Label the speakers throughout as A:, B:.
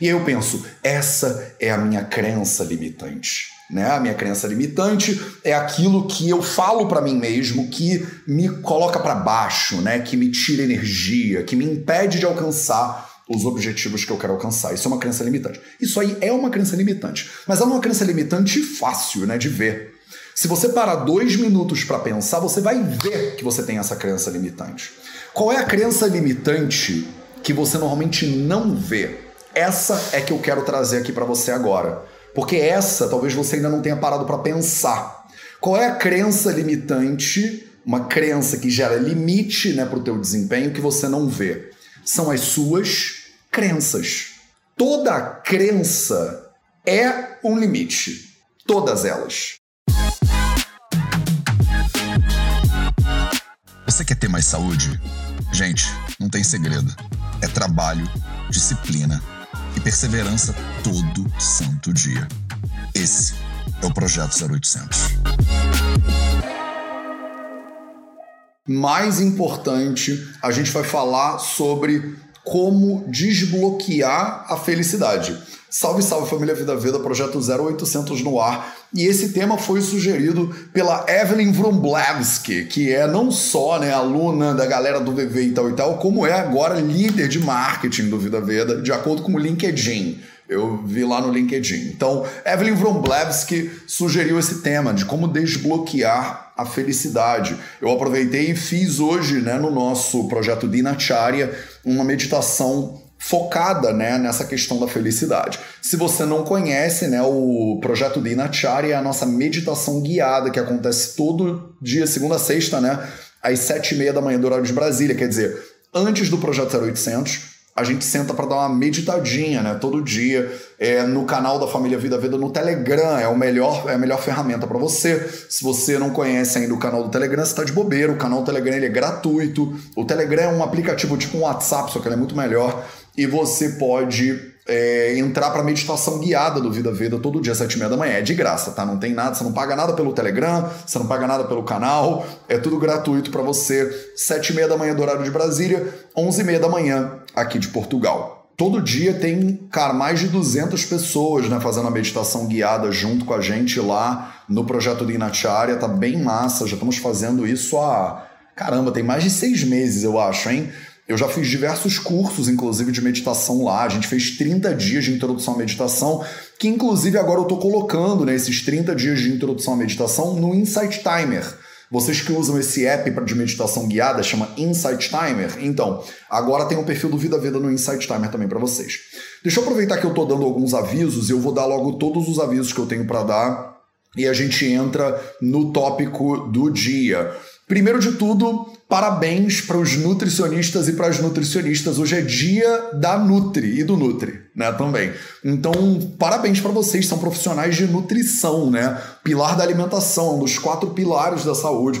A: E eu penso, essa é a minha crença limitante. Né? A minha crença limitante é aquilo que eu falo para mim mesmo que me coloca para baixo, né? Que me tira energia, que me impede de alcançar os objetivos que eu quero alcançar. Isso é uma crença limitante. Isso aí é uma crença limitante, mas é uma crença limitante fácil, né, de ver. Se você parar dois minutos para pensar, você vai ver que você tem essa crença limitante. Qual é a crença limitante que você normalmente não vê? Essa é que eu quero trazer aqui para você agora. Porque essa talvez você ainda não tenha parado para pensar. Qual é a crença limitante, uma crença que gera limite né, para o teu desempenho que você não vê? São as suas crenças. Toda crença é um limite. Todas elas.
B: Você quer ter mais saúde? Gente, não tem segredo. É trabalho, disciplina perseverança todo santo dia. Esse é o Projeto 0800.
A: Mais importante, a gente vai falar sobre como desbloquear a felicidade. Salve, salve família Vida Veda, projeto 0800 no ar. E esse tema foi sugerido pela Evelyn Vromblevski, que é não só né, aluna da galera do VV e tal e tal, como é agora líder de marketing do Vida Veda, de acordo com o LinkedIn. Eu vi lá no LinkedIn. Então, Evelyn Vromblevski sugeriu esse tema de como desbloquear a felicidade. Eu aproveitei e fiz hoje, né, no nosso projeto Dinacharya, uma meditação focada né, nessa questão da felicidade. Se você não conhece, né, o projeto Dinacharya é a nossa meditação guiada que acontece todo dia, segunda a sexta, né, às sete e meia da manhã do horário de Brasília. Quer dizer, antes do projeto 0800, a gente senta para dar uma meditadinha, né? Todo dia é, no canal da Família Vida Veda no Telegram é o melhor é a melhor ferramenta para você. Se você não conhece ainda o canal do Telegram, você está de bobeira. O canal do Telegram ele é gratuito. O Telegram é um aplicativo tipo um WhatsApp, só que ele é muito melhor e você pode é, entrar para meditação guiada do Vida Veda todo dia, sete e meia da manhã. É de graça, tá? Não tem nada, você não paga nada pelo Telegram, você não paga nada pelo canal, é tudo gratuito para você. Sete e meia da manhã do horário de Brasília, onze e meia da manhã aqui de Portugal. Todo dia tem, cara, mais de 200 pessoas, né, fazendo a meditação guiada junto com a gente lá no projeto de Inacharya. Tá bem massa, já estamos fazendo isso há... Caramba, tem mais de seis meses, eu acho, hein? Eu já fiz diversos cursos, inclusive, de meditação lá. A gente fez 30 dias de introdução à meditação, que inclusive agora eu estou colocando né, esses 30 dias de introdução à meditação no Insight Timer. Vocês que usam esse app de meditação guiada, chama Insight Timer. Então, agora tem um perfil do Vida Veda no Insight Timer também para vocês. Deixa eu aproveitar que eu estou dando alguns avisos e eu vou dar logo todos os avisos que eu tenho para dar e a gente entra no tópico do dia. Primeiro de tudo, parabéns para os nutricionistas e para as nutricionistas. Hoje é dia da Nutri e do Nutri, né, também. Então, parabéns para vocês, são profissionais de nutrição, né? Pilar da alimentação, um dos quatro pilares da saúde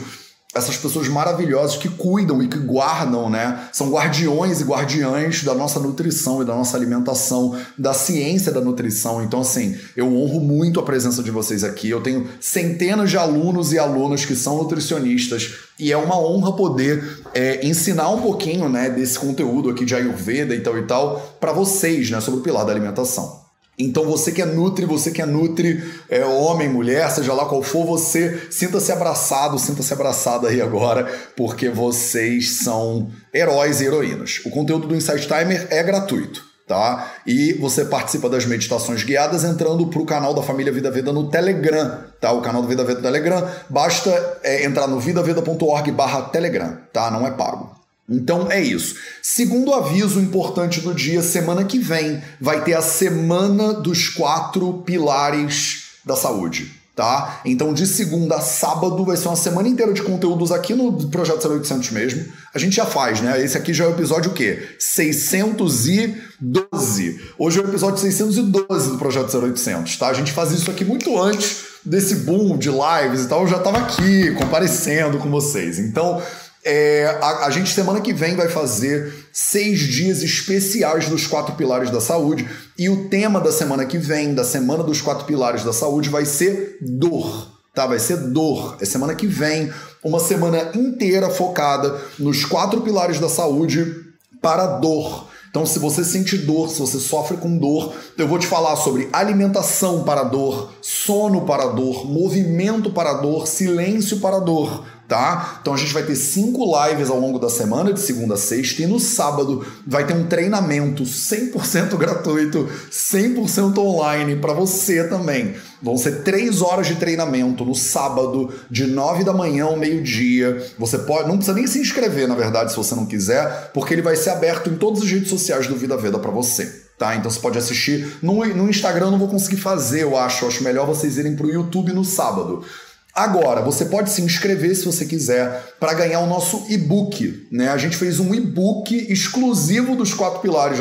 A: essas pessoas maravilhosas que cuidam e que guardam, né? São guardiões e guardiães da nossa nutrição e da nossa alimentação, da ciência da nutrição. Então, assim, eu honro muito a presença de vocês aqui. Eu tenho centenas de alunos e alunas que são nutricionistas e é uma honra poder é, ensinar um pouquinho, né, desse conteúdo aqui de Ayurveda e tal e tal para vocês, né, sobre o pilar da alimentação. Então você que é nutri, você que é nutri, é homem, mulher, seja lá qual for, você sinta-se abraçado, sinta-se abraçada aí agora, porque vocês são heróis e heroínas. O conteúdo do Insight Timer é gratuito, tá? E você participa das meditações guiadas entrando para o canal da Família Vida Veda no Telegram, tá? O canal do Vida Veda no Telegram, basta é, entrar no vidaveda.org barra Telegram, tá? Não é pago. Então é isso. Segundo aviso importante do dia, semana que vem vai ter a semana dos quatro pilares da saúde, tá? Então de segunda a sábado vai ser uma semana inteira de conteúdos aqui no Projeto 0800 mesmo. A gente já faz, né? Esse aqui já é o episódio o quê? 612. Hoje é o episódio 612 do Projeto 0800, tá? A gente faz isso aqui muito antes desse boom de lives e tal. Eu já tava aqui comparecendo com vocês. Então, é, a, a, gente semana que vem vai fazer seis dias especiais dos quatro pilares da saúde e o tema da semana que vem, da semana dos quatro pilares da saúde, vai ser dor. Tá, vai ser dor. É semana que vem, uma semana inteira focada nos quatro pilares da saúde para dor. Então, se você sente dor, se você sofre com dor, eu vou te falar sobre alimentação para dor, sono para dor, movimento para dor, silêncio para dor tá? Então a gente vai ter cinco lives ao longo da semana, de segunda a sexta, e no sábado vai ter um treinamento 100% gratuito, 100% online para você também. Vão ser três horas de treinamento no sábado, de nove da manhã ao meio-dia. Você pode, não precisa nem se inscrever, na verdade, se você não quiser, porque ele vai ser aberto em todas as redes sociais do Vida Veda para você. Tá, então você pode assistir. No, no Instagram eu não vou conseguir fazer, eu acho. Eu acho melhor vocês irem para o YouTube no sábado. Agora, você pode se inscrever se você quiser para ganhar o nosso e-book. Né? A gente fez um e-book exclusivo dos quatro pilares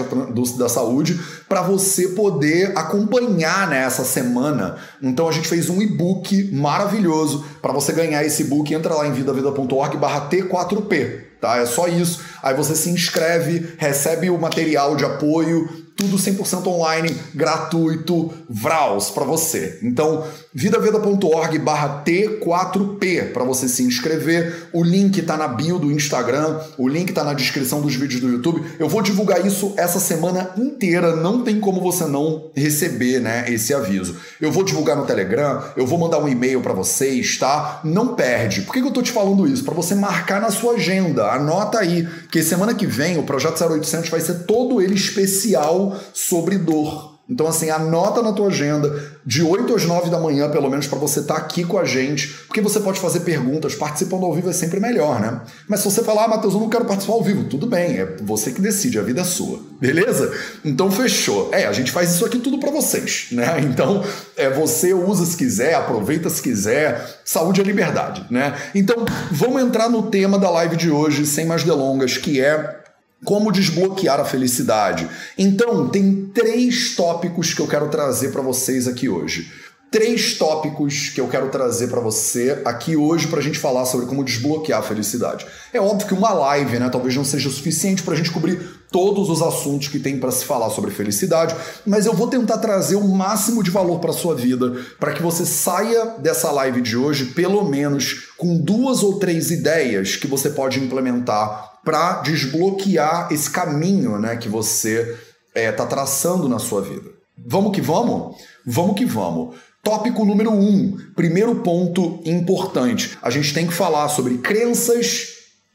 A: da saúde para você poder acompanhar né, semana. Então a gente fez um e-book maravilhoso para você ganhar esse e-book. Entra lá em vidavida.org barra T4P. Tá? É só isso. Aí você se inscreve, recebe o material de apoio, tudo 100% online, gratuito, Vraus para você. Então, vidaveda.org barra T4P para você se inscrever. O link está na bio do Instagram, o link está na descrição dos vídeos do YouTube. Eu vou divulgar isso essa semana inteira, não tem como você não receber né, esse aviso. Eu vou divulgar no Telegram, eu vou mandar um e-mail para vocês, tá? Não perde. Por que, que eu tô te falando isso? Para você marcar na sua agenda. Anota aí, que semana que vem o Projeto 0800 vai ser todo ele especial sobre dor. Então, assim, anota na tua agenda, de 8 às 9 da manhã, pelo menos, para você estar tá aqui com a gente, porque você pode fazer perguntas, participando ao vivo é sempre melhor, né? Mas se você falar, ah, Matheus, eu não quero participar ao vivo, tudo bem, é você que decide, a vida é sua, beleza? Então, fechou. É, a gente faz isso aqui tudo para vocês, né? Então, é, você usa se quiser, aproveita se quiser, saúde é liberdade, né? Então, vamos entrar no tema da live de hoje, sem mais delongas, que é como desbloquear a felicidade? Então, tem três tópicos que eu quero trazer para vocês aqui hoje. Três tópicos que eu quero trazer para você aqui hoje para a gente falar sobre como desbloquear a felicidade. É óbvio que uma live, né, talvez não seja o suficiente para a gente cobrir todos os assuntos que tem para se falar sobre felicidade, mas eu vou tentar trazer o máximo de valor para sua vida, para que você saia dessa live de hoje pelo menos com duas ou três ideias que você pode implementar para desbloquear esse caminho né, que você está é, tá traçando na sua vida. Vamos que vamos? Vamos que vamos. Tópico número um, primeiro ponto importante. A gente tem que falar sobre crenças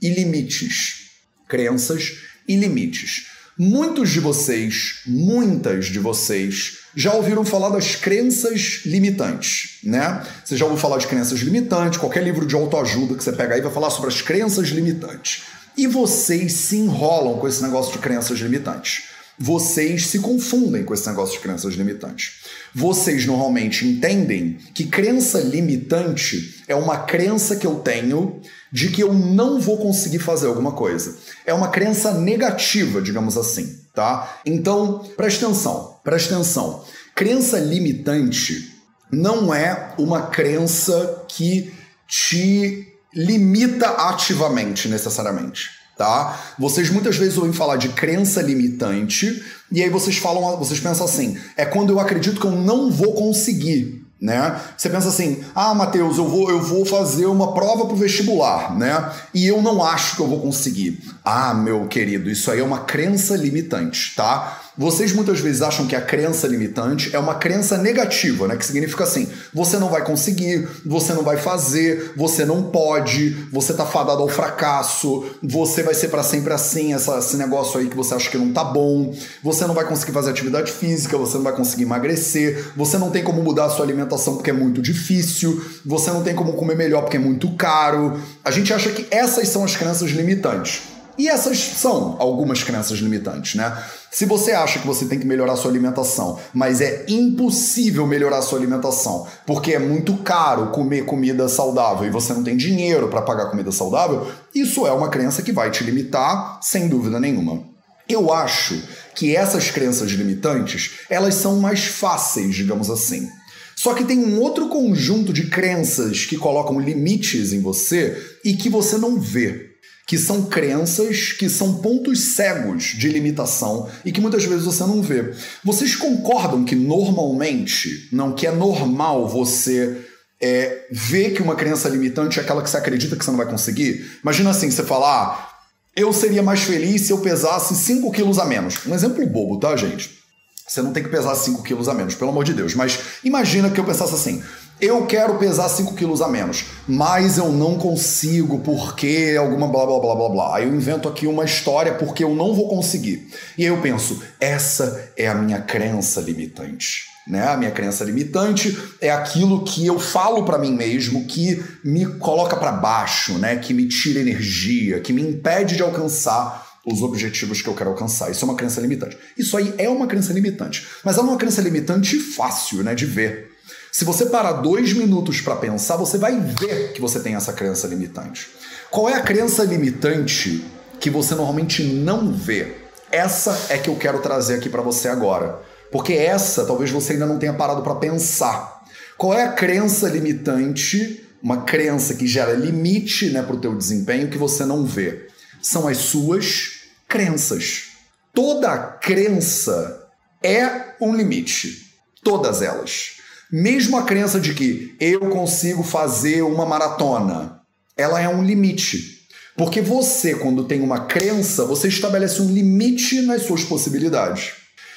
A: e limites. Crenças e limites. Muitos de vocês, muitas de vocês, já ouviram falar das crenças limitantes, né? Você já ouviu falar de crenças limitantes, qualquer livro de autoajuda que você pega aí vai falar sobre as crenças limitantes. E vocês se enrolam com esse negócio de crenças limitantes. Vocês se confundem com esse negócio de crenças limitantes. Vocês normalmente entendem que crença limitante é uma crença que eu tenho de que eu não vou conseguir fazer alguma coisa. É uma crença negativa, digamos assim, tá? Então, preste atenção, preste atenção. Crença limitante não é uma crença que te limita ativamente, necessariamente. Tá? Vocês muitas vezes ouvem falar de crença limitante e aí vocês falam, vocês pensam assim, é quando eu acredito que eu não vou conseguir, né? Você pensa assim, ah, Matheus, eu vou, eu vou fazer uma prova para o vestibular, né? E eu não acho que eu vou conseguir. Ah, meu querido, isso aí é uma crença limitante, tá? Vocês muitas vezes acham que a crença limitante é uma crença negativa, né? Que significa assim: você não vai conseguir, você não vai fazer, você não pode, você tá fadado ao fracasso, você vai ser para sempre assim, essa, esse negócio aí que você acha que não tá bom, você não vai conseguir fazer atividade física, você não vai conseguir emagrecer, você não tem como mudar a sua alimentação porque é muito difícil, você não tem como comer melhor porque é muito caro. A gente acha que essas são as crenças limitantes. E essas são algumas crenças limitantes, né? Se você acha que você tem que melhorar sua alimentação, mas é impossível melhorar sua alimentação porque é muito caro comer comida saudável e você não tem dinheiro para pagar comida saudável, isso é uma crença que vai te limitar, sem dúvida nenhuma. Eu acho que essas crenças limitantes, elas são mais fáceis, digamos assim. Só que tem um outro conjunto de crenças que colocam limites em você e que você não vê que são crenças, que são pontos cegos de limitação e que muitas vezes você não vê. Vocês concordam que normalmente, não que é normal você é, ver que uma crença limitante é aquela que você acredita que você não vai conseguir? Imagina assim, você falar, ah, eu seria mais feliz se eu pesasse 5 quilos a menos. Um exemplo bobo, tá, gente? Você não tem que pesar 5 quilos a menos, pelo amor de Deus. Mas imagina que eu pensasse assim: eu quero pesar 5 quilos a menos, mas eu não consigo porque alguma blá blá blá blá blá. Aí eu invento aqui uma história porque eu não vou conseguir. E aí eu penso: essa é a minha crença limitante. Né? A minha crença limitante é aquilo que eu falo para mim mesmo que me coloca para baixo, né? Que me tira energia, que me impede de alcançar os objetivos que eu quero alcançar. Isso é uma crença limitante. Isso aí é uma crença limitante, mas é uma crença limitante fácil, né, de ver. Se você parar dois minutos para pensar, você vai ver que você tem essa crença limitante. Qual é a crença limitante que você normalmente não vê? Essa é que eu quero trazer aqui para você agora. Porque essa talvez você ainda não tenha parado para pensar. Qual é a crença limitante, uma crença que gera limite né, para o teu desempenho que você não vê? São as suas crenças. Toda crença é um limite. Todas elas. Mesmo a crença de que eu consigo fazer uma maratona, ela é um limite. Porque você, quando tem uma crença, você estabelece um limite nas suas possibilidades.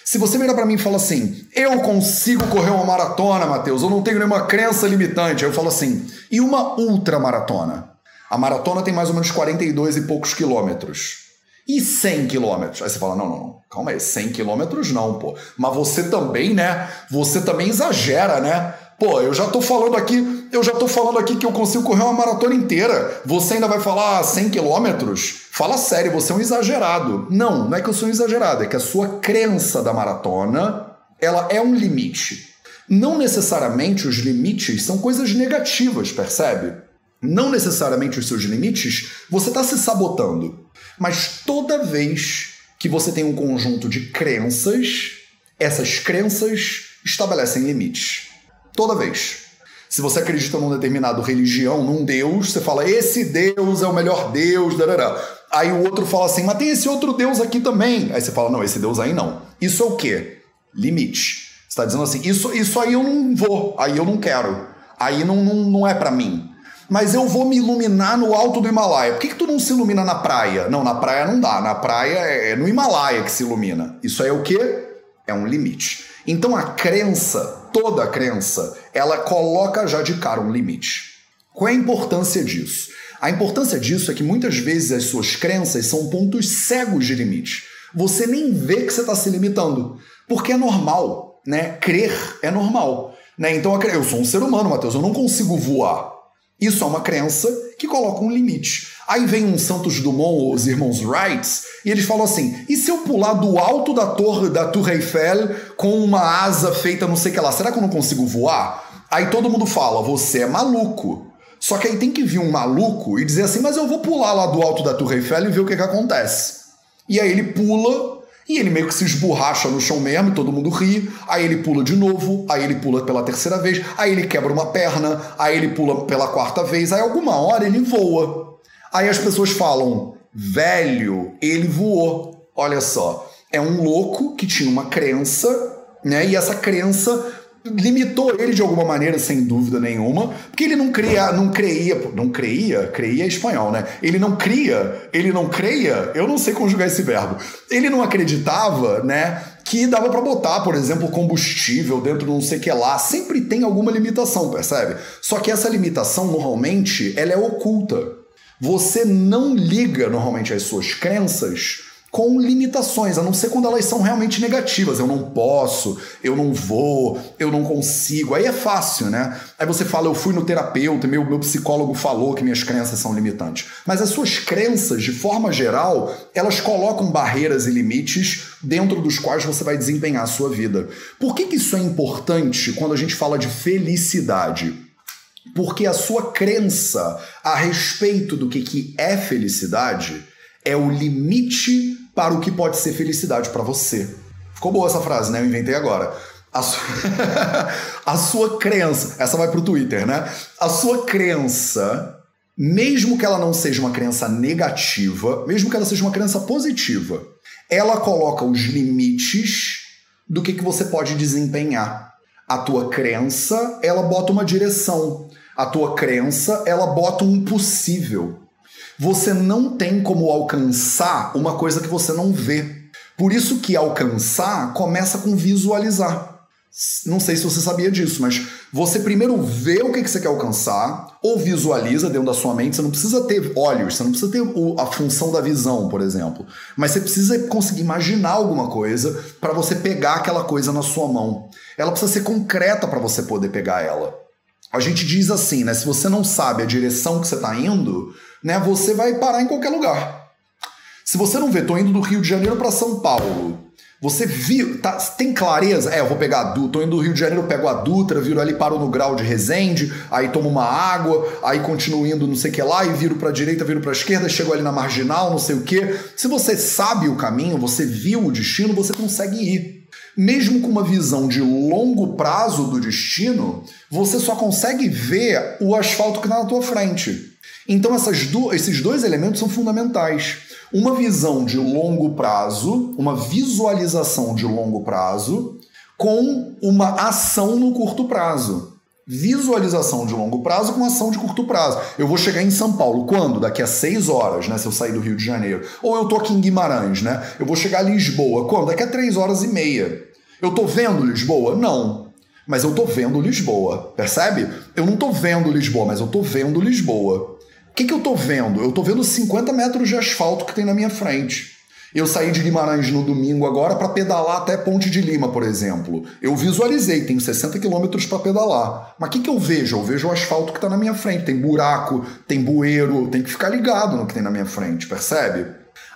A: Se você virar para mim e fala assim, eu consigo correr uma maratona, Matheus, eu não tenho nenhuma crença limitante. Eu falo assim, e uma ultramaratona? A maratona tem mais ou menos 42 e poucos quilômetros. E 100 quilômetros? Aí você fala, não, não, não, calma aí, 100 quilômetros não, pô. Mas você também, né? Você também exagera, né? Pô, eu já tô falando aqui, eu já tô falando aqui que eu consigo correr uma maratona inteira. Você ainda vai falar 100 quilômetros? Fala sério, você é um exagerado. Não, não é que eu sou um exagerado, é que a sua crença da maratona, ela é um limite. Não necessariamente os limites são coisas negativas, percebe? Não necessariamente os seus limites, você está se sabotando. Mas toda vez que você tem um conjunto de crenças, essas crenças estabelecem limites. Toda vez. Se você acredita num determinado religião, num Deus, você fala, esse Deus é o melhor Deus, darará. Aí o outro fala assim, mas tem esse outro Deus aqui também. Aí você fala, não, esse Deus aí não. Isso é o quê? Limite. Você está dizendo assim, isso, isso aí eu não vou, aí eu não quero. Aí não, não, não é para mim. Mas eu vou me iluminar no alto do Himalaia. Por que, que tu não se ilumina na praia? Não, na praia não dá. Na praia é, é no Himalaia que se ilumina. Isso aí é o quê? É um limite. Então a crença, toda a crença, ela coloca já de cara um limite. Qual é a importância disso? A importância disso é que muitas vezes as suas crenças são pontos cegos de limite. Você nem vê que você está se limitando, porque é normal, né? Crer é normal. Né? Então eu sou um ser humano, Matheus, eu não consigo voar. Isso é uma crença que coloca um limite. Aí vem um Santos Dumont, os irmãos Wright, e eles falam assim: e se eu pular do alto da torre da Tour Eiffel com uma asa feita não sei o que lá, será que eu não consigo voar? Aí todo mundo fala: você é maluco. Só que aí tem que vir um maluco e dizer assim: mas eu vou pular lá do alto da Tour Eiffel e ver o que, que acontece. E aí ele pula e ele meio que se esborracha no chão mesmo, todo mundo ri. Aí ele pula de novo, aí ele pula pela terceira vez, aí ele quebra uma perna, aí ele pula pela quarta vez, aí alguma hora ele voa. Aí as pessoas falam: velho, ele voou. Olha só, é um louco que tinha uma crença, né? E essa crença limitou ele de alguma maneira, sem dúvida nenhuma, porque ele não cria, não creia, não creia, creia é espanhol, né? Ele não cria, ele não creia, eu não sei conjugar esse verbo. Ele não acreditava, né, que dava para botar, por exemplo, combustível dentro de não sei que lá. Sempre tem alguma limitação, percebe? Só que essa limitação normalmente ela é oculta. Você não liga normalmente as suas crenças com limitações, a não ser quando elas são realmente negativas. Eu não posso, eu não vou, eu não consigo. Aí é fácil, né? Aí você fala, eu fui no terapeuta, meu, meu psicólogo falou que minhas crenças são limitantes. Mas as suas crenças, de forma geral, elas colocam barreiras e limites dentro dos quais você vai desempenhar a sua vida. Por que, que isso é importante quando a gente fala de felicidade? Porque a sua crença a respeito do que, que é felicidade é o limite para o que pode ser felicidade para você. Ficou boa essa frase, né? Eu inventei agora. A sua, a sua crença, essa vai para o Twitter, né? A sua crença, mesmo que ela não seja uma crença negativa, mesmo que ela seja uma crença positiva, ela coloca os limites do que, que você pode desempenhar. A tua crença, ela bota uma direção. A tua crença, ela bota um possível. Você não tem como alcançar uma coisa que você não vê. Por isso que alcançar começa com visualizar. Não sei se você sabia disso, mas você primeiro vê o que você quer alcançar, ou visualiza dentro da sua mente. Você não precisa ter olhos, você não precisa ter a função da visão, por exemplo. Mas você precisa conseguir imaginar alguma coisa para você pegar aquela coisa na sua mão. Ela precisa ser concreta para você poder pegar ela. A gente diz assim, né? Se você não sabe a direção que você está indo, né? Você vai parar em qualquer lugar. Se você não vê, tô indo do Rio de Janeiro para São Paulo. Você viu, tá, tem clareza? É, eu vou pegar a Dutra, tô indo do Rio de Janeiro, pego a Dutra, viro ali, paro no grau de Resende, aí tomo uma água, aí continuo indo não sei o que lá, e viro pra direita, viro pra esquerda, chego ali na marginal, não sei o que. Se você sabe o caminho, você viu o destino, você consegue ir. Mesmo com uma visão de longo prazo do destino, você só consegue ver o asfalto que está na tua frente. Então do, esses dois elementos são fundamentais. Uma visão de longo prazo, uma visualização de longo prazo, com uma ação no curto prazo. Visualização de longo prazo com ação de curto prazo. Eu vou chegar em São Paulo quando? Daqui a seis horas, né? Se eu sair do Rio de Janeiro. Ou eu tô aqui em Guimarães, né? Eu vou chegar a Lisboa quando? Daqui a três horas e meia. Eu tô vendo Lisboa? Não. Mas eu tô vendo Lisboa. Percebe? Eu não tô vendo Lisboa, mas eu tô vendo Lisboa. O que, que eu estou vendo? Eu estou vendo 50 metros de asfalto que tem na minha frente. Eu saí de Guimarães no domingo agora para pedalar até Ponte de Lima, por exemplo. Eu visualizei, tenho 60 quilômetros para pedalar. Mas o que, que eu vejo? Eu vejo o asfalto que está na minha frente. Tem buraco, tem bueiro, tem que ficar ligado no que tem na minha frente, percebe?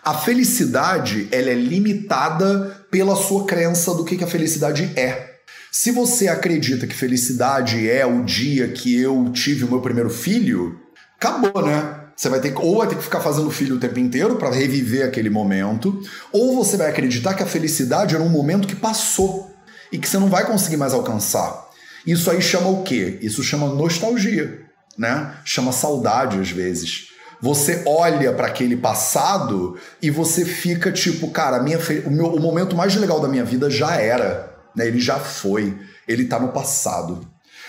A: A felicidade ela é limitada pela sua crença do que, que a felicidade é. Se você acredita que felicidade é o dia que eu tive o meu primeiro filho, acabou, né? Você vai ter que, ou vai ter que ficar fazendo filho o tempo inteiro para reviver aquele momento, ou você vai acreditar que a felicidade era um momento que passou e que você não vai conseguir mais alcançar. Isso aí chama o quê? Isso chama nostalgia, né? Chama saudade às vezes. Você olha para aquele passado e você fica tipo, cara, minha, o, meu, o momento mais legal da minha vida já era, né? Ele já foi, ele tá no passado.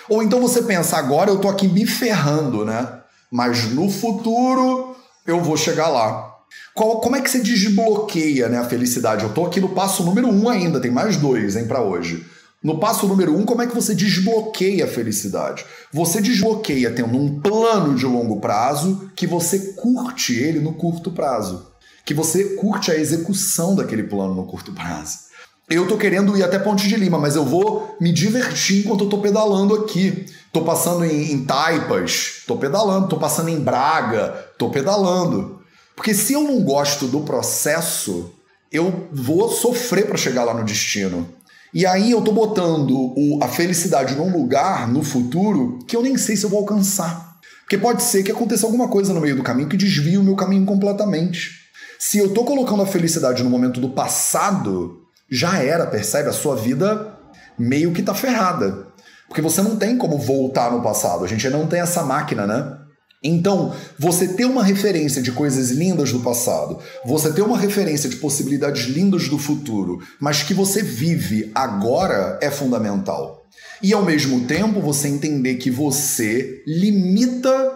A: Ou então você pensa, agora eu tô aqui me ferrando, né? Mas no futuro eu vou chegar lá. Qual, como é que você desbloqueia né, a felicidade? Eu estou aqui no passo número um ainda, tem mais dois hein, para hoje. No passo número um, como é que você desbloqueia a felicidade? Você desbloqueia tendo um plano de longo prazo que você curte ele no curto prazo. Que você curte a execução daquele plano no curto prazo. Eu tô querendo ir até Ponte de Lima, mas eu vou me divertir enquanto eu tô pedalando aqui. Tô passando em, em Taipas, tô pedalando. Tô passando em Braga, tô pedalando. Porque se eu não gosto do processo, eu vou sofrer para chegar lá no destino. E aí eu tô botando o, a felicidade num lugar no futuro que eu nem sei se eu vou alcançar. Porque pode ser que aconteça alguma coisa no meio do caminho que desvie o meu caminho completamente. Se eu tô colocando a felicidade no momento do passado, já era, percebe? A sua vida meio que tá ferrada. Porque você não tem como voltar no passado, a gente não tem essa máquina, né? Então, você ter uma referência de coisas lindas do passado, você ter uma referência de possibilidades lindas do futuro, mas que você vive agora é fundamental. E ao mesmo tempo, você entender que você limita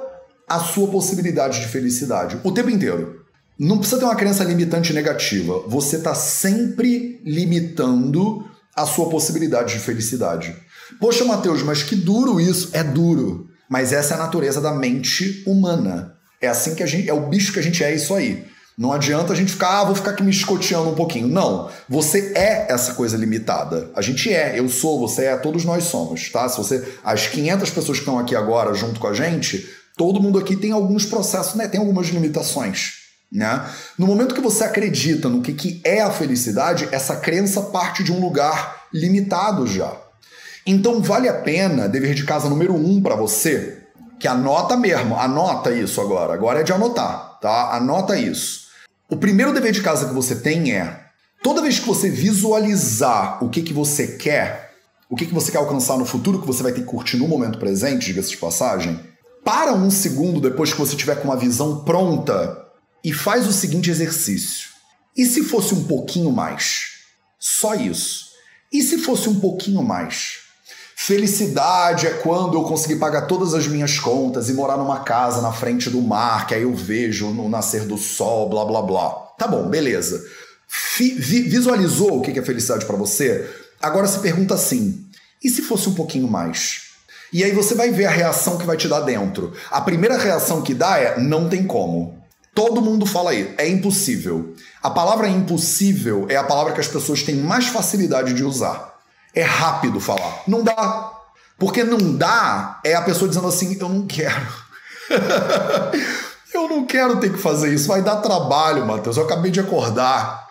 A: a sua possibilidade de felicidade o tempo inteiro. Não precisa ter uma crença limitante negativa. Você está sempre limitando a sua possibilidade de felicidade. Poxa, Mateus, mas que duro isso. É duro. Mas essa é a natureza da mente humana. É assim que a gente. É o bicho que a gente é, isso aí. Não adianta a gente ficar, ah, vou ficar aqui me escoteando um pouquinho. Não. Você é essa coisa limitada. A gente é. Eu sou, você é, todos nós somos, tá? Se você. As 500 pessoas que estão aqui agora junto com a gente, todo mundo aqui tem alguns processos, né? Tem algumas limitações. Né? No momento que você acredita no que, que é a felicidade, essa crença parte de um lugar limitado já. Então vale a pena, dever de casa número um para você, que anota mesmo, anota isso agora, agora é de anotar, tá? Anota isso. O primeiro dever de casa que você tem é, toda vez que você visualizar o que, que você quer, o que, que você quer alcançar no futuro, que você vai ter que curtir no momento presente, diga-se de passagem, para um segundo depois que você tiver com uma visão pronta e faz o seguinte exercício. E se fosse um pouquinho mais? Só isso. E se fosse um pouquinho mais? Felicidade é quando eu conseguir pagar todas as minhas contas e morar numa casa na frente do mar, que aí eu vejo no nascer do sol, blá blá blá. Tá bom, beleza. visualizou o que é felicidade para você? Agora se pergunta assim: e se fosse um pouquinho mais? E aí você vai ver a reação que vai te dar dentro. A primeira reação que dá é: não tem como. Todo mundo fala aí, é impossível. A palavra impossível é a palavra que as pessoas têm mais facilidade de usar. É rápido falar. Não dá. Porque não dá é a pessoa dizendo assim: eu não quero. eu não quero ter que fazer isso. Vai dar trabalho, Matheus. Eu acabei de acordar.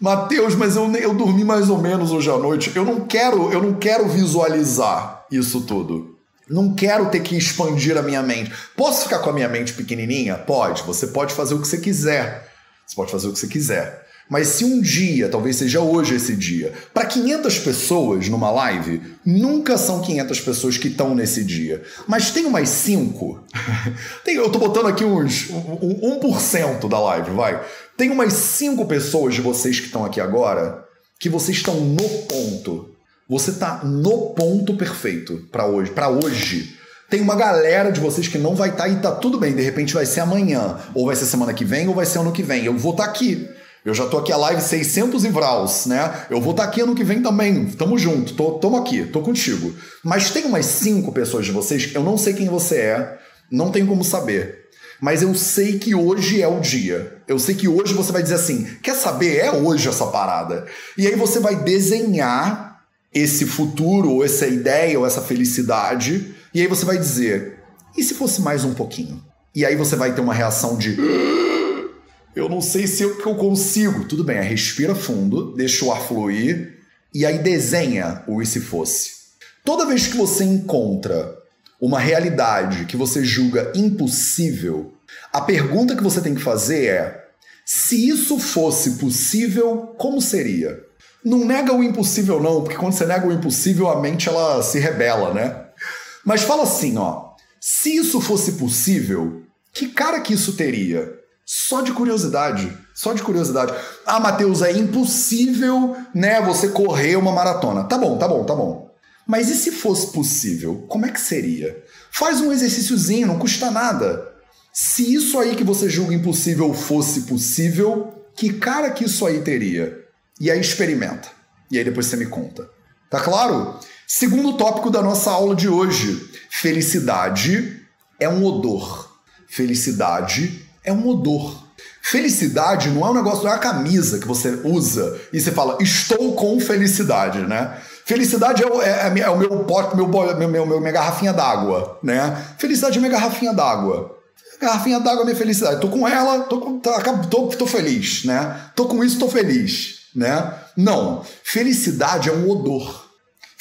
A: Mateus, mas eu, eu dormi mais ou menos hoje à noite. Eu não quero, eu não quero visualizar isso tudo. Não quero ter que expandir a minha mente. Posso ficar com a minha mente pequenininha? Pode. Você pode fazer o que você quiser. Você pode fazer o que você quiser. Mas se um dia, talvez seja hoje esse dia, para 500 pessoas numa live, nunca são 500 pessoas que estão nesse dia. Mas tem umas 5. tem, eu tô botando aqui uns um, 1% da live, vai. Tem umas 5 pessoas de vocês que estão aqui agora que vocês estão no ponto. Você tá no ponto perfeito para hoje, para hoje. Tem uma galera de vocês que não vai estar tá, e tá tudo bem, de repente vai ser amanhã, ou vai ser semana que vem, ou vai ser ano que vem. Eu vou estar tá aqui. Eu já tô aqui a live 600 e vraus, né? Eu vou estar tá aqui ano que vem também. Tamo junto, tô, tamo aqui, tô contigo. Mas tem umas cinco pessoas de vocês, eu não sei quem você é, não tenho como saber. Mas eu sei que hoje é o dia. Eu sei que hoje você vai dizer assim: quer saber? É hoje essa parada. E aí você vai desenhar esse futuro, ou essa ideia, ou essa felicidade. E aí você vai dizer: e se fosse mais um pouquinho? E aí você vai ter uma reação de eu não sei se eu, eu consigo. Tudo bem, respira fundo, deixa o ar fluir e aí desenha o e se fosse. Toda vez que você encontra uma realidade que você julga impossível, a pergunta que você tem que fazer é: se isso fosse possível, como seria? Não nega o impossível não, porque quando você nega o impossível, a mente ela se rebela, né? Mas fala assim, ó: se isso fosse possível, que cara que isso teria? Só de curiosidade. Só de curiosidade. Ah, Matheus, é impossível, né, você correr uma maratona. Tá bom, tá bom, tá bom. Mas e se fosse possível? Como é que seria? Faz um exercíciozinho, não custa nada. Se isso aí que você julga impossível fosse possível, que cara que isso aí teria? E aí experimenta. E aí depois você me conta. Tá claro? Segundo tópico da nossa aula de hoje: felicidade é um odor. Felicidade é um odor. Felicidade não é um negócio, não é a camisa que você usa e você fala, estou com felicidade, né? Felicidade é o, é, é, é o meu pote, meu, meu, meu, meu, minha garrafinha d'água, né? Felicidade é minha garrafinha d'água. Garrafinha d'água é minha felicidade. Tô com ela, tô, tá, tô, tô feliz, né? Tô com isso, tô feliz, né? Não. Felicidade é um odor.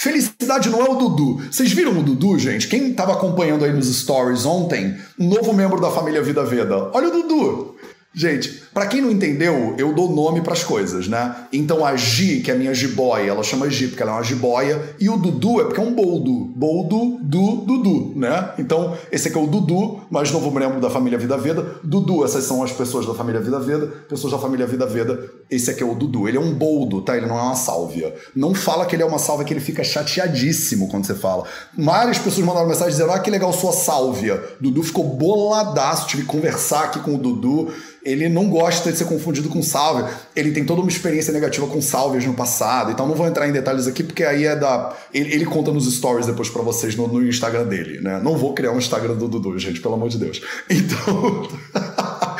A: Felicidade não é o Dudu. Vocês viram o Dudu, gente? Quem estava acompanhando aí nos stories ontem, um novo membro da família Vida Veda. Olha o Dudu. Gente, para quem não entendeu, eu dou nome para as coisas, né? Então a Gi, que é a minha jiboia, ela chama Gi porque ela é uma jiboia, e o Dudu é porque é um boldo. Boldo do Dudu, né? Então, esse aqui é o Dudu, mais novo membro da família Vida Veda. Dudu, essas são as pessoas da família Vida Veda, pessoas da família Vida Veda. Esse aqui é o Dudu. Ele é um boldo, tá? Ele não é uma sálvia. Não fala que ele é uma sálvia, que ele fica chateadíssimo quando você fala. Várias pessoas mandaram mensagem dizendo: ah, que legal sua sálvia. Dudu ficou boladaço, tive que conversar aqui com o Dudu ele não gosta de ser confundido com salve. Ele tem toda uma experiência negativa com salves no passado. Então não vou entrar em detalhes aqui, porque aí é da. Ele, ele conta nos stories depois para vocês no, no, Instagram dele, né? Não vou criar um Instagram do Dudu, gente, pelo amor de Deus. Então.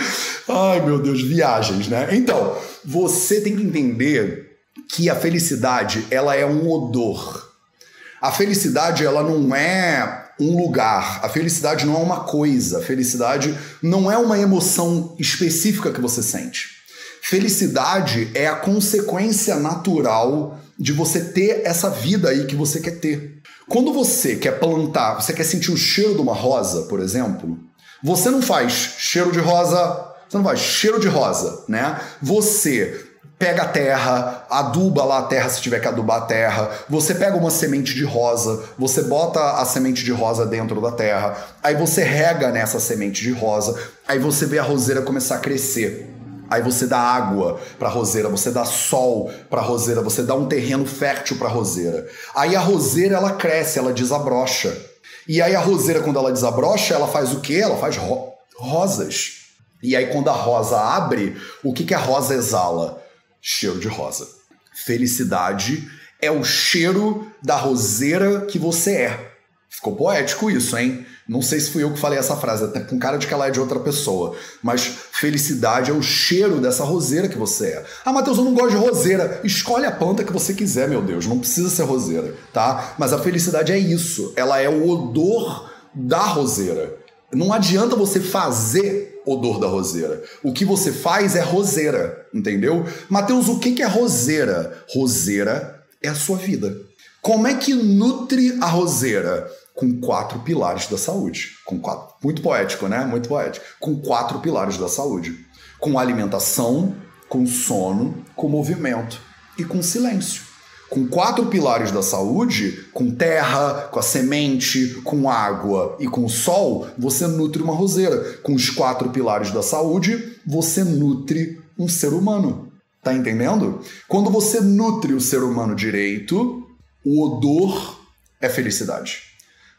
A: Ai, meu Deus, viagens, né? Então, você tem que entender que a felicidade, ela é um odor. A felicidade, ela não é um lugar. A felicidade não é uma coisa. A felicidade não é uma emoção específica que você sente. Felicidade é a consequência natural de você ter essa vida aí que você quer ter. Quando você quer plantar, você quer sentir o cheiro de uma rosa, por exemplo, você não faz cheiro de rosa, você não faz cheiro de rosa, né? Você pega a terra, aduba lá a terra se tiver que adubar a terra, você pega uma semente de rosa, você bota a semente de rosa dentro da terra, aí você rega nessa semente de rosa, aí você vê a roseira começar a crescer. Aí você dá água para roseira, você dá sol para roseira, você dá um terreno fértil para roseira. Aí a roseira ela cresce, ela desabrocha. E aí a roseira quando ela desabrocha, ela faz o quê? Ela faz ro rosas. E aí quando a rosa abre, o que que a rosa exala? Cheiro de rosa. Felicidade é o cheiro da roseira que você é. Ficou poético isso, hein? Não sei se fui eu que falei essa frase, até com cara de que ela é de outra pessoa. Mas felicidade é o cheiro dessa roseira que você é. Ah, Matheus, eu não gosto de roseira. Escolhe a planta que você quiser, meu Deus. Não precisa ser roseira, tá? Mas a felicidade é isso. Ela é o odor da roseira. Não adianta você fazer odor da roseira. O que você faz é roseira, entendeu? Mateus, o que é roseira? Roseira é a sua vida. Como é que nutre a roseira? Com quatro pilares da saúde. Com quatro, muito poético, né? Muito poético. Com quatro pilares da saúde. Com alimentação, com sono, com movimento e com silêncio. Com quatro pilares da saúde, com terra, com a semente, com água e com sol, você nutre uma roseira. Com os quatro pilares da saúde, você nutre um ser humano. Tá entendendo? Quando você nutre o ser humano direito, o odor é felicidade.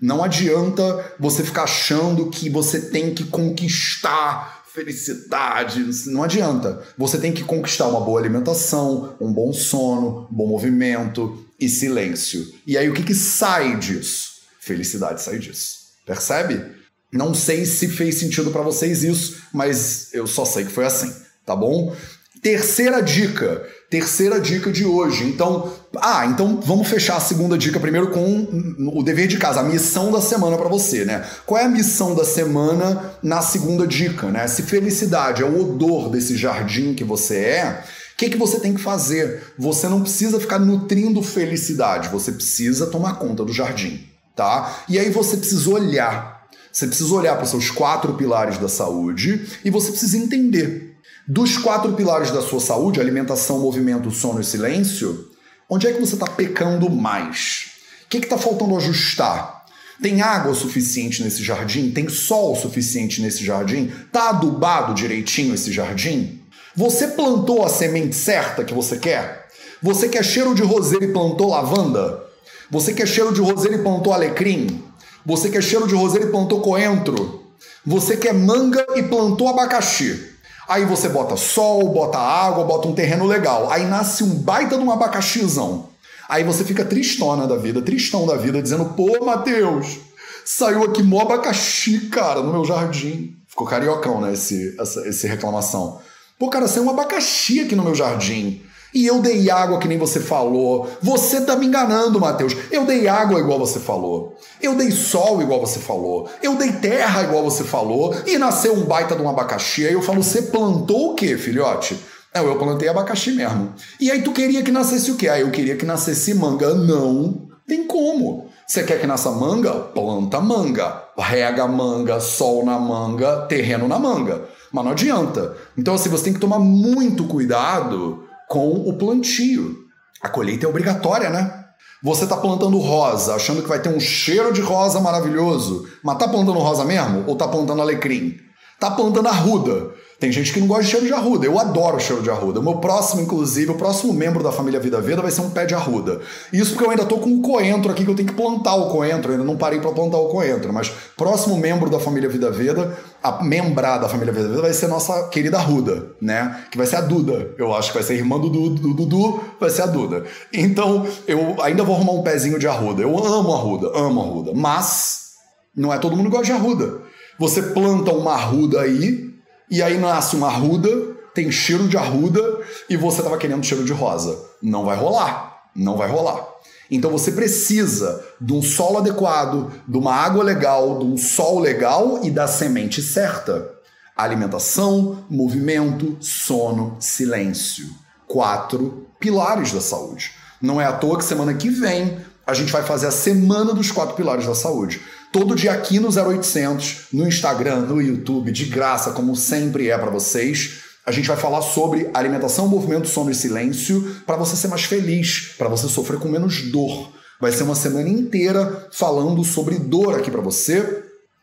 A: Não adianta você ficar achando que você tem que conquistar felicidade. Não adianta. Você tem que conquistar uma boa alimentação, um bom sono, um bom movimento e silêncio. E aí o que, que sai disso? Felicidade sai disso. Percebe? Não sei se fez sentido para vocês isso, mas eu só sei que foi assim, tá bom? Terceira dica, terceira dica de hoje. Então, ah, então vamos fechar a segunda dica primeiro com o dever de casa, a missão da semana para você, né? Qual é a missão da semana na segunda dica, né? Se felicidade é o odor desse jardim que você é, o que, que você tem que fazer? Você não precisa ficar nutrindo felicidade, você precisa tomar conta do jardim, tá? E aí você precisa olhar. Você precisa olhar para os seus quatro pilares da saúde e você precisa entender dos quatro pilares da sua saúde, alimentação, movimento, sono e silêncio, onde é que você está pecando mais? O que está faltando ajustar? Tem água suficiente nesse jardim? Tem sol suficiente nesse jardim? Tá adubado direitinho esse jardim? Você plantou a semente certa que você quer? Você quer cheiro de roseira e plantou lavanda? Você quer cheiro de roseira e plantou alecrim? Você quer cheiro de roseira e plantou coentro? Você quer manga e plantou abacaxi? Aí você bota sol, bota água, bota um terreno legal. Aí nasce um baita de um abacaxizão. Aí você fica tristona da vida, tristão da vida, dizendo: pô, Matheus, saiu aqui mó abacaxi, cara, no meu jardim. Ficou cariocão, né? Esse, essa esse reclamação. Pô, cara, saiu um abacaxi aqui no meu jardim. E eu dei água que nem você falou. Você tá me enganando, Mateus. Eu dei água igual você falou. Eu dei sol igual você falou. Eu dei terra igual você falou. E nasceu um baita de um abacaxi. Aí eu falo, você plantou o quê, filhote? Não, eu plantei abacaxi mesmo. E aí tu queria que nascesse o quê? Aí eu queria que nascesse manga. Não, tem como. Você quer que nasça manga? Planta manga. Rega manga, sol na manga, terreno na manga. Mas não adianta. Então, assim, você tem que tomar muito cuidado com o plantio. A colheita é obrigatória, né? Você está plantando rosa, achando que vai ter um cheiro de rosa maravilhoso, mas tá plantando rosa mesmo ou tá plantando alecrim? Tá plantando arruda. Tem gente que não gosta de cheiro de arruda. Eu adoro cheiro de arruda. O meu próximo, inclusive, o próximo membro da família Vida Veda vai ser um pé de arruda. Isso porque eu ainda tô com um coentro aqui que eu tenho que plantar o coentro. Eu ainda não parei para plantar o coentro. Mas próximo membro da família Vida Veda, a membrar da família Vida Veda vai ser nossa querida Arruda, né? Que vai ser a Duda. Eu acho que vai ser irmã do Dudu, do Dudu, vai ser a Duda. Então, eu ainda vou arrumar um pezinho de arruda. Eu amo arruda, amo arruda. Mas não é todo mundo que gosta de arruda. Você planta uma arruda aí, e aí nasce uma arruda, tem cheiro de arruda e você estava querendo cheiro de rosa. Não vai rolar. Não vai rolar. Então você precisa de um solo adequado, de uma água legal, de um sol legal e da semente certa. Alimentação, movimento, sono, silêncio. Quatro pilares da saúde. Não é à toa que semana que vem a gente vai fazer a semana dos quatro pilares da saúde. Todo dia aqui no 0800, no Instagram, no YouTube, de graça, como sempre é para vocês. A gente vai falar sobre alimentação, movimento, sono e silêncio para você ser mais feliz, para você sofrer com menos dor. Vai ser uma semana inteira falando sobre dor aqui para você.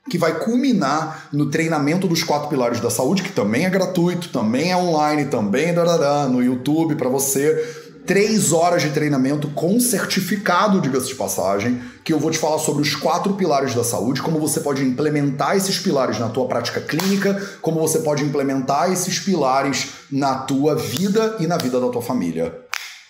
A: que vai culminar no treinamento dos quatro pilares da saúde, que também é gratuito, também é online, também no YouTube para você. Três horas de treinamento com certificado, diga-se de passagem, que eu vou te falar sobre os quatro pilares da saúde, como você pode implementar esses pilares na tua prática clínica, como você pode implementar esses pilares na tua vida e na vida da tua família.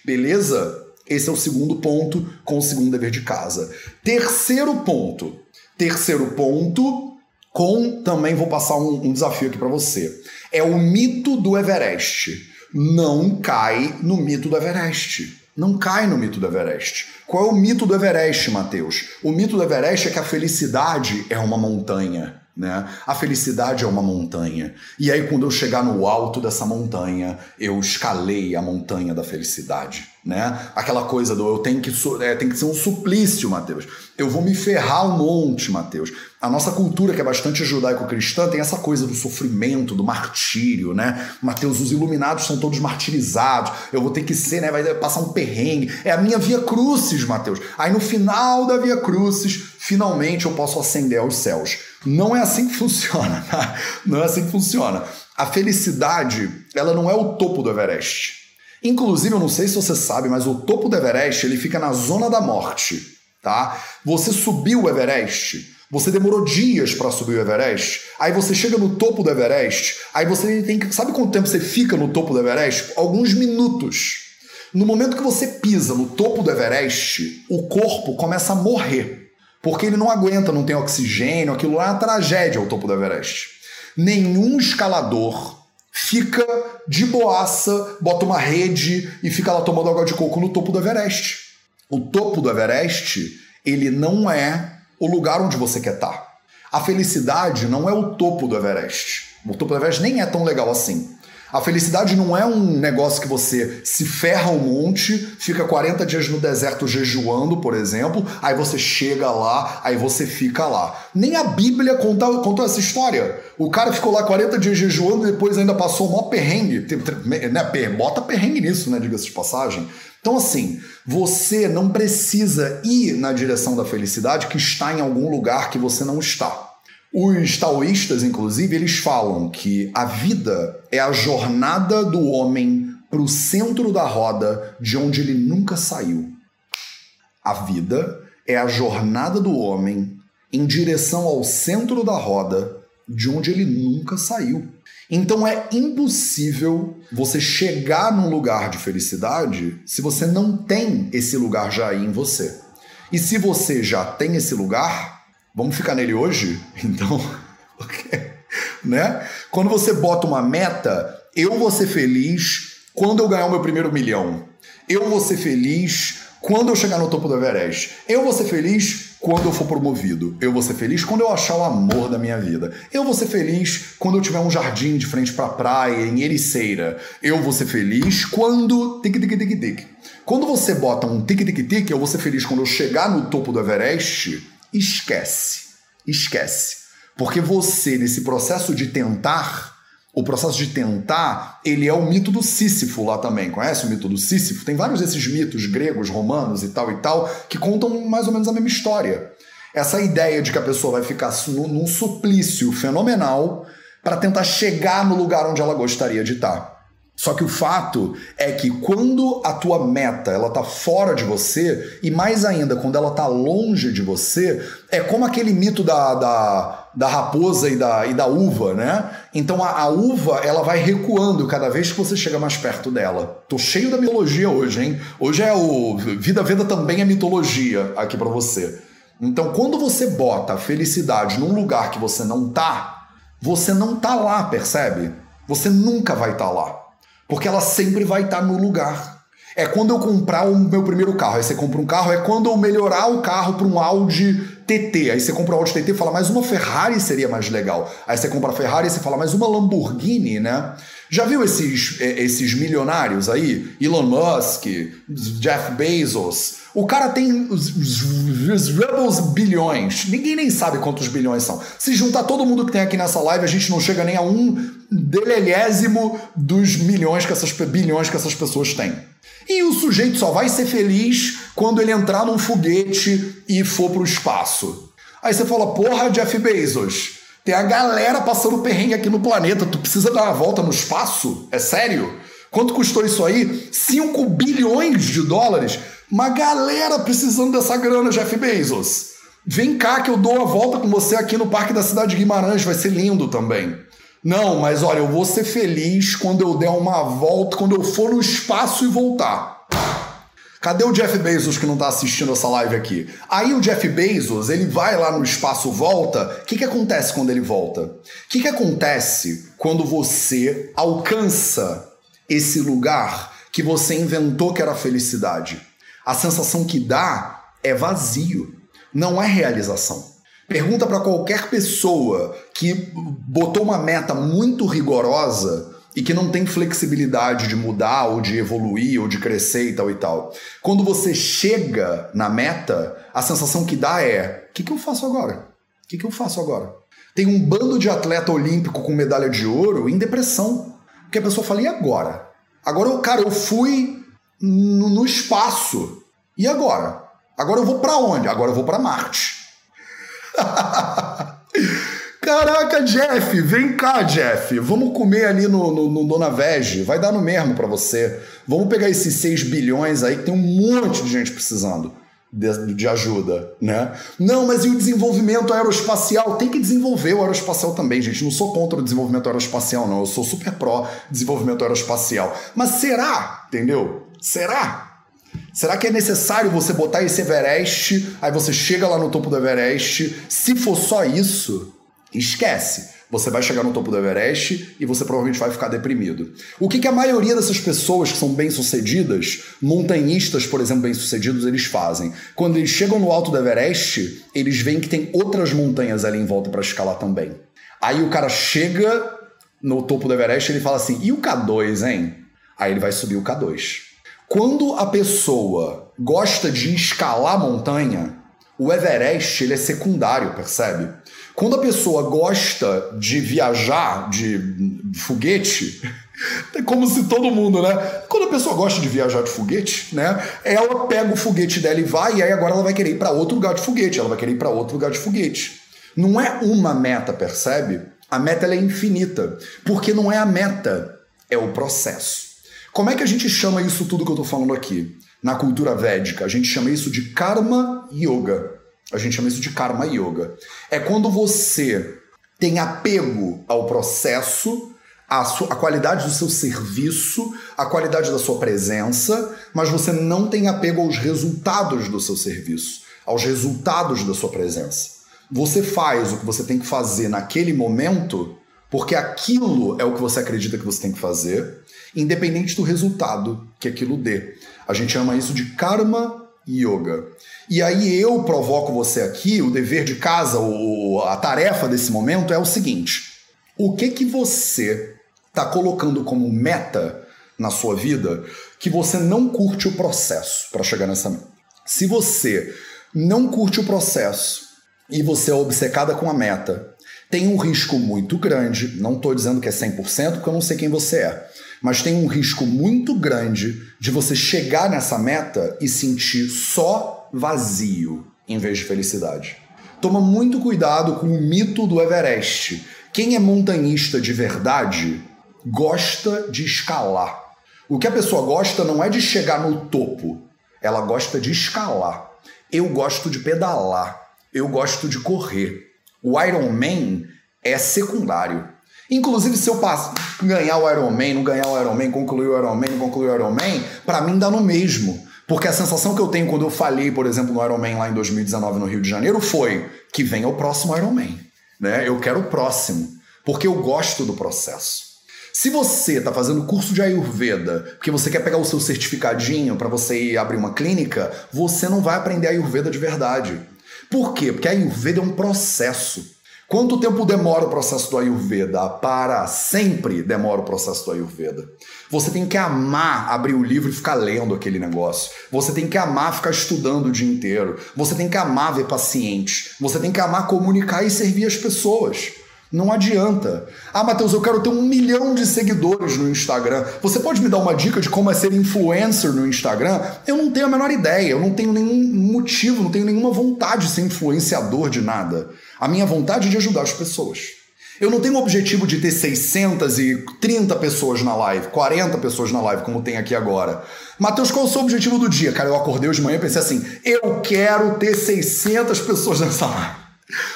A: Beleza? Esse é o segundo ponto com o segundo dever de casa. Terceiro ponto, Terceiro ponto, com também vou passar um, um desafio aqui para você. É o mito do Everest. Não cai no mito do Everest. Não cai no mito do Everest. Qual é o mito do Everest, Matheus? O mito do Everest é que a felicidade é uma montanha. Né? A felicidade é uma montanha. E aí, quando eu chegar no alto dessa montanha, eu escalei a montanha da felicidade. Né? Aquela coisa do eu tenho que, é, tem que ser um suplício, Mateus. Eu vou me ferrar um monte, Mateus. A nossa cultura, que é bastante judaico-cristã, tem essa coisa do sofrimento, do martírio, né? Mateus, os iluminados são todos martirizados. Eu vou ter que ser, né? Vai passar um perrengue. É a minha via crucis, Mateus. Aí no final da via crucis, finalmente eu posso ascender aos céus. Não é assim que funciona, tá? Não é assim que funciona. A felicidade, ela não é o topo do Everest. Inclusive, eu não sei se você sabe, mas o topo do Everest, ele fica na zona da morte, tá? Você subiu o Everest, você demorou dias para subir o Everest, aí você chega no topo do Everest, aí você tem que. Sabe quanto tempo você fica no topo do Everest? Alguns minutos. No momento que você pisa no topo do Everest, o corpo começa a morrer. Porque ele não aguenta, não tem oxigênio, aquilo lá é uma tragédia ao topo do Everest. Nenhum escalador fica de boaça, bota uma rede e fica lá tomando água de coco no topo do Everest. O topo do Everest, ele não é o lugar onde você quer estar. A felicidade não é o topo do Everest. O topo do Everest nem é tão legal assim. A felicidade não é um negócio que você se ferra um monte, fica 40 dias no deserto jejuando, por exemplo, aí você chega lá, aí você fica lá. Nem a Bíblia conta, essa história. O cara ficou lá 40 dias jejuando e depois ainda passou maior perrengue. Né? Bota perrengue nisso, né? Diga-se de passagem. Então, assim, você não precisa ir na direção da felicidade que está em algum lugar que você não está. Os taoístas, inclusive, eles falam que a vida é a jornada do homem para o centro da roda de onde ele nunca saiu. A vida é a jornada do homem em direção ao centro da roda de onde ele nunca saiu. Então é impossível você chegar num lugar de felicidade se você não tem esse lugar já aí em você. E se você já tem esse lugar, Vamos ficar nele hoje? Então, né? Quando você bota uma meta, eu vou ser feliz quando eu ganhar o meu primeiro milhão. Eu vou ser feliz quando eu chegar no topo do Everest. Eu vou ser feliz quando eu for promovido. Eu vou ser feliz quando eu achar o amor da minha vida. Eu vou ser feliz quando eu tiver um jardim de frente para praia, em Ericeira. Eu vou ser feliz quando. Tic, tic, tic, tic. Quando você bota um tic, tic, tic, eu vou ser feliz quando eu chegar no topo do Everest esquece. Esquece. Porque você, nesse processo de tentar, o processo de tentar, ele é o mito do Sísifo lá também. Conhece o mito do Sísifo? Tem vários desses mitos gregos, romanos e tal e tal, que contam mais ou menos a mesma história. Essa ideia de que a pessoa vai ficar num suplício fenomenal para tentar chegar no lugar onde ela gostaria de estar. Só que o fato é que quando a tua meta ela tá fora de você, e mais ainda quando ela tá longe de você, é como aquele mito da, da, da raposa e da, e da uva, né? Então a, a, uva ela vai recuando cada vez que você chega mais perto dela. Tô cheio da mitologia hoje, hein? Hoje é o Vida Veda também é mitologia aqui para você. Então quando você bota a felicidade num lugar que você não tá, você não tá lá, percebe? Você nunca vai estar tá lá. Porque ela sempre vai estar no lugar. É quando eu comprar o meu primeiro carro. Aí você compra um carro, é quando eu melhorar o carro para um Audi TT. Aí você compra um Audi TT e fala, mas uma Ferrari seria mais legal. Aí você compra a Ferrari e você fala, mas uma Lamborghini, né? Já viu esses, é, esses milionários aí? Elon Musk, Jeff Bezos. O cara tem os, os, os bilhões. Ninguém nem sabe quantos bilhões são. Se juntar todo mundo que tem aqui nessa live, a gente não chega nem a um delelésimo dos milhões que essas bilhões que essas pessoas têm. E o sujeito só vai ser feliz quando ele entrar num foguete e for para o espaço. Aí você fala, porra, Jeff Bezos, tem a galera passando perrengue aqui no planeta, tu precisa dar uma volta no espaço? É sério? Quanto custou isso aí? 5 bilhões de dólares? Uma galera precisando dessa grana, Jeff Bezos. Vem cá que eu dou a volta com você aqui no Parque da Cidade de Guimarães, vai ser lindo também. Não, mas olha, eu vou ser feliz quando eu der uma volta, quando eu for no espaço e voltar. Cadê o Jeff Bezos que não está assistindo essa live aqui? Aí o Jeff Bezos, ele vai lá no espaço, volta. O que, que acontece quando ele volta? O que, que acontece quando você alcança esse lugar que você inventou que era felicidade? A sensação que dá é vazio, não é realização. Pergunta para qualquer pessoa que botou uma meta muito rigorosa e que não tem flexibilidade de mudar ou de evoluir ou de crescer e tal e tal. Quando você chega na meta, a sensação que dá é: o que, que eu faço agora? O que, que eu faço agora? Tem um bando de atleta olímpico com medalha de ouro em depressão. Porque a pessoa fala: e agora? Agora, cara, eu fui no, no espaço. E agora? Agora eu vou para onde? Agora eu vou para Marte. Caraca, Jeff, vem cá, Jeff. Vamos comer ali no, no, no Dona Veg. Vai dar no mesmo para você. Vamos pegar esses 6 bilhões aí, que tem um monte de gente precisando de, de, ajuda, né? Não, mas e o desenvolvimento aeroespacial? Tem que desenvolver o aeroespacial também, gente. Não sou contra o desenvolvimento aeroespacial, não. Eu sou super pró desenvolvimento aeroespacial. Mas será? Entendeu? Será? Será que é necessário você botar esse Everest, aí você chega lá no topo do Everest? Se for só isso, Esquece. Você vai chegar no topo do Everest e você provavelmente vai ficar deprimido. O que, que a maioria dessas pessoas que são bem-sucedidas, montanhistas, por exemplo, bem-sucedidos, eles fazem? Quando eles chegam no alto do Everest, eles veem que tem outras montanhas ali em volta para escalar também. Aí o cara chega no topo do Everest e ele fala assim: e o K2, hein? Aí ele vai subir o K2. Quando a pessoa gosta de escalar montanha, o Everest ele é secundário, percebe? Quando a pessoa gosta de viajar de foguete, é como se todo mundo, né? Quando a pessoa gosta de viajar de foguete, né? Ela pega o foguete dela e vai, e aí agora ela vai querer ir para outro lugar de foguete, ela vai querer ir para outro lugar de foguete. Não é uma meta, percebe? A meta é infinita, porque não é a meta, é o processo. Como é que a gente chama isso tudo que eu estou falando aqui? Na cultura védica, a gente chama isso de karma yoga. A gente chama isso de karma yoga. É quando você tem apego ao processo, à, sua, à qualidade do seu serviço, à qualidade da sua presença, mas você não tem apego aos resultados do seu serviço, aos resultados da sua presença. Você faz o que você tem que fazer naquele momento, porque aquilo é o que você acredita que você tem que fazer, independente do resultado que aquilo dê. A gente chama isso de karma yoga. E aí eu provoco você aqui, o dever de casa, o, a tarefa desse momento é o seguinte: o que que você está colocando como meta na sua vida que você não curte o processo para chegar nessa meta? Se você não curte o processo e você é obcecada com a meta, tem um risco muito grande, não estou dizendo que é 100%, porque eu não sei quem você é mas tem um risco muito grande de você chegar nessa meta e sentir só vazio em vez de felicidade. Toma muito cuidado com o mito do Everest. Quem é montanhista de verdade gosta de escalar. O que a pessoa gosta não é de chegar no topo, ela gosta de escalar. Eu gosto de pedalar, eu gosto de correr. O Iron Man é secundário. Inclusive, se eu passo, ganhar o Ironman, não ganhar o Ironman, concluir o Ironman, não concluir o Ironman, para mim dá no mesmo. Porque a sensação que eu tenho quando eu falhei, por exemplo, no Ironman lá em 2019 no Rio de Janeiro foi que venha o próximo Ironman. Né? Eu quero o próximo. Porque eu gosto do processo. Se você está fazendo curso de Ayurveda porque você quer pegar o seu certificadinho para você ir abrir uma clínica, você não vai aprender Ayurveda de verdade. Por quê? Porque Ayurveda é um processo. Quanto tempo demora o processo do Ayurveda? Para sempre demora o processo do Ayurveda. Você tem que amar abrir o livro e ficar lendo aquele negócio. Você tem que amar ficar estudando o dia inteiro. Você tem que amar ver pacientes. Você tem que amar comunicar e servir as pessoas. Não adianta. Ah, Matheus, eu quero ter um milhão de seguidores no Instagram. Você pode me dar uma dica de como é ser influencer no Instagram? Eu não tenho a menor ideia, eu não tenho nenhum motivo, não tenho nenhuma vontade de ser influenciador de nada. A minha vontade é de ajudar as pessoas. Eu não tenho o objetivo de ter 630 pessoas na live, 40 pessoas na live, como tem aqui agora. Matheus, qual é o seu objetivo do dia? Cara, eu acordei hoje de manhã e pensei assim: eu quero ter 600 pessoas nessa live.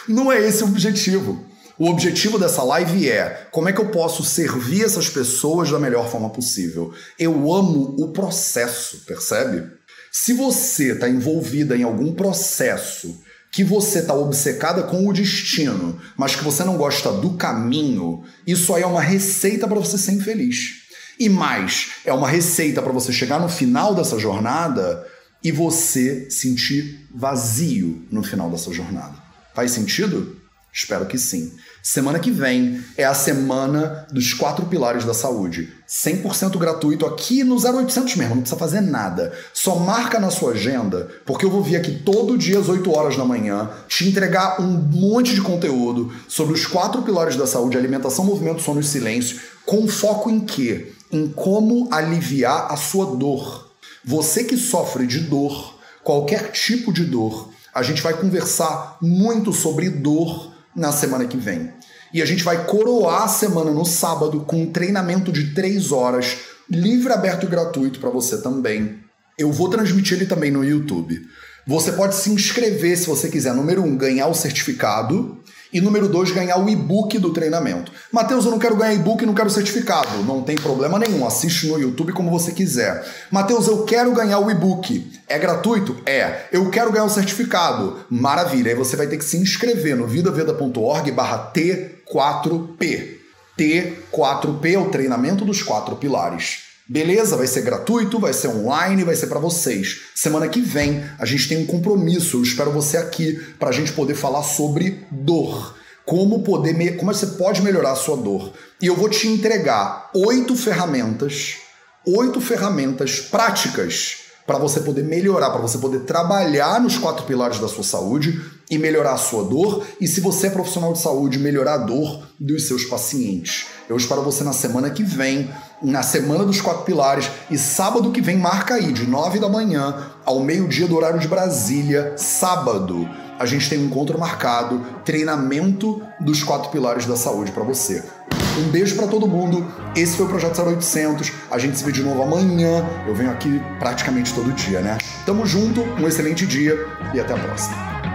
A: Não é esse o objetivo. O objetivo dessa live é como é que eu posso servir essas pessoas da melhor forma possível. Eu amo o processo, percebe? Se você está envolvida em algum processo que você está obcecada com o destino, mas que você não gosta do caminho, isso aí é uma receita para você ser infeliz. E mais, é uma receita para você chegar no final dessa jornada e você sentir vazio no final dessa jornada. Faz sentido? Espero que sim. Semana que vem é a semana dos quatro pilares da saúde. 100% gratuito aqui no 0800 mesmo, não precisa fazer nada. Só marca na sua agenda, porque eu vou vir aqui todo dia às 8 horas da manhã te entregar um monte de conteúdo sobre os quatro pilares da saúde: alimentação, movimento, sono e silêncio, com foco em quê? Em como aliviar a sua dor. Você que sofre de dor, qualquer tipo de dor, a gente vai conversar muito sobre dor na semana que vem. E a gente vai coroar a semana no sábado com um treinamento de três horas, livre, aberto e gratuito para você também. Eu vou transmitir ele também no YouTube. Você pode se inscrever se você quiser, número um, ganhar o certificado. E número dois, ganhar o e-book do treinamento. Mateus, eu não quero ganhar e-book não quero certificado. Não tem problema nenhum, assiste no YouTube como você quiser. Mateus, eu quero ganhar o e-book. É gratuito? É. Eu quero ganhar o certificado. Maravilha. Aí você vai ter que se inscrever no vidaveda.org barra T4P. T4P é o treinamento dos quatro pilares. Beleza, vai ser gratuito, vai ser online, vai ser para vocês. Semana que vem a gente tem um compromisso. Eu espero você aqui para a gente poder falar sobre dor. Como poder, como você pode melhorar a sua dor. E eu vou te entregar oito ferramentas, oito ferramentas práticas para você poder melhorar, para você poder trabalhar nos quatro pilares da sua saúde e melhorar a sua dor. E se você é profissional de saúde, melhorar a dor dos seus pacientes. Eu espero você na semana que vem, na semana dos quatro pilares, e sábado que vem, marca aí, de nove da manhã ao meio-dia do horário de Brasília, sábado. A gente tem um encontro marcado, treinamento dos quatro pilares da saúde para você. Um beijo para todo mundo. Esse foi o Projeto 0800. A gente se vê de novo amanhã. Eu venho aqui praticamente todo dia, né? Tamo junto, um excelente dia e até a próxima.